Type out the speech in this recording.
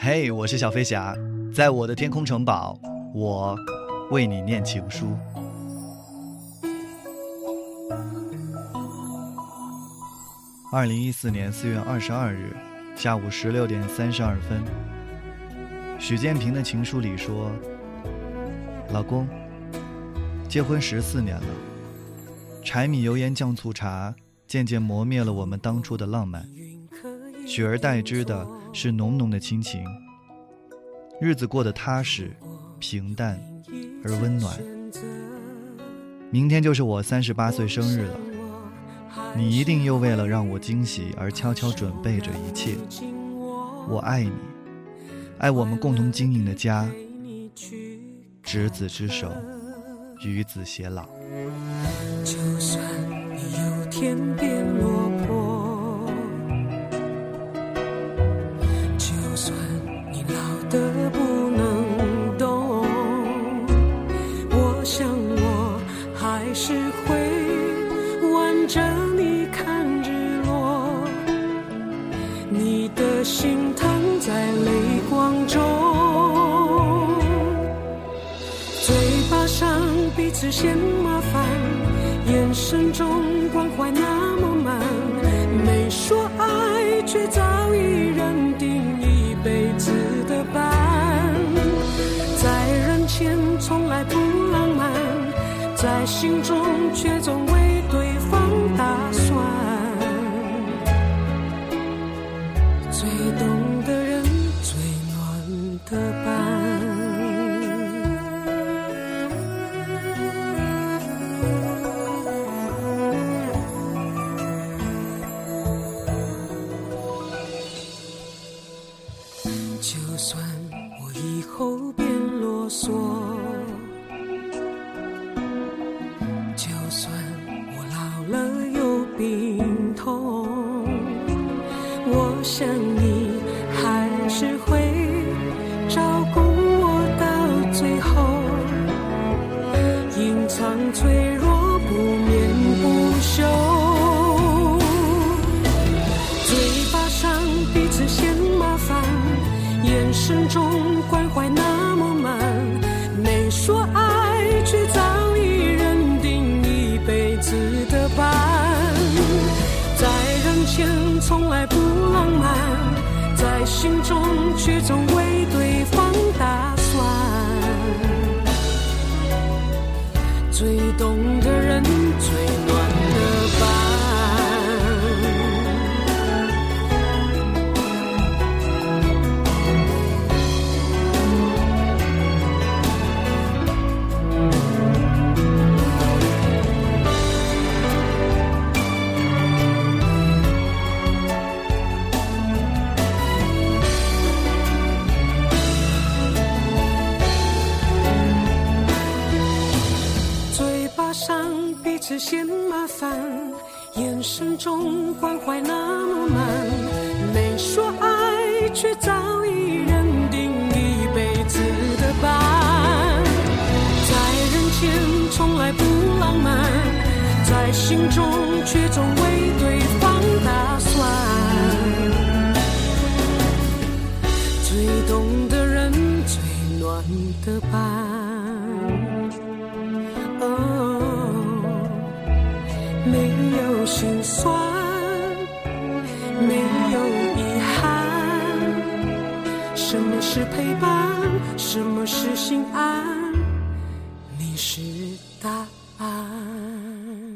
嘿，我是小飞侠，在我的天空城堡，我为你念情书。二零一四年四月二十二日下午十六点三十二分，许建平的情书里说：“老公，结婚十四年了，柴米油盐酱醋茶渐渐磨灭了我们当初的浪漫。”取而代之的是浓浓的亲情，日子过得踏实、平淡而温暖。明天就是我三十八岁生日了，你一定又为了让我惊喜而悄悄准备着一切。我爱你，爱我们共同经营的家，执子之手，与子偕老。就算你有天变落魄。算你老的不能动，我想我还是会挽着你看日落，你的心躺在泪光中，嘴巴上彼此嫌麻烦，眼神中关怀难。从来不浪漫在心中却总为对方打算最懂的人最暖的伴。就算我以后变啰嗦就算我老了有病痛我想你还是会照顾我到最后隐藏脆弱在心中却总为对方打算。最懂的人，最嫌麻烦，眼神中关怀那么满，没说爱，却早已认定一辈子的伴。在人前从来不浪漫，在心中却总为对方打算。最懂的人，最暖的伴。心酸，没有遗憾。什么是陪伴？什么是心安？你是答案。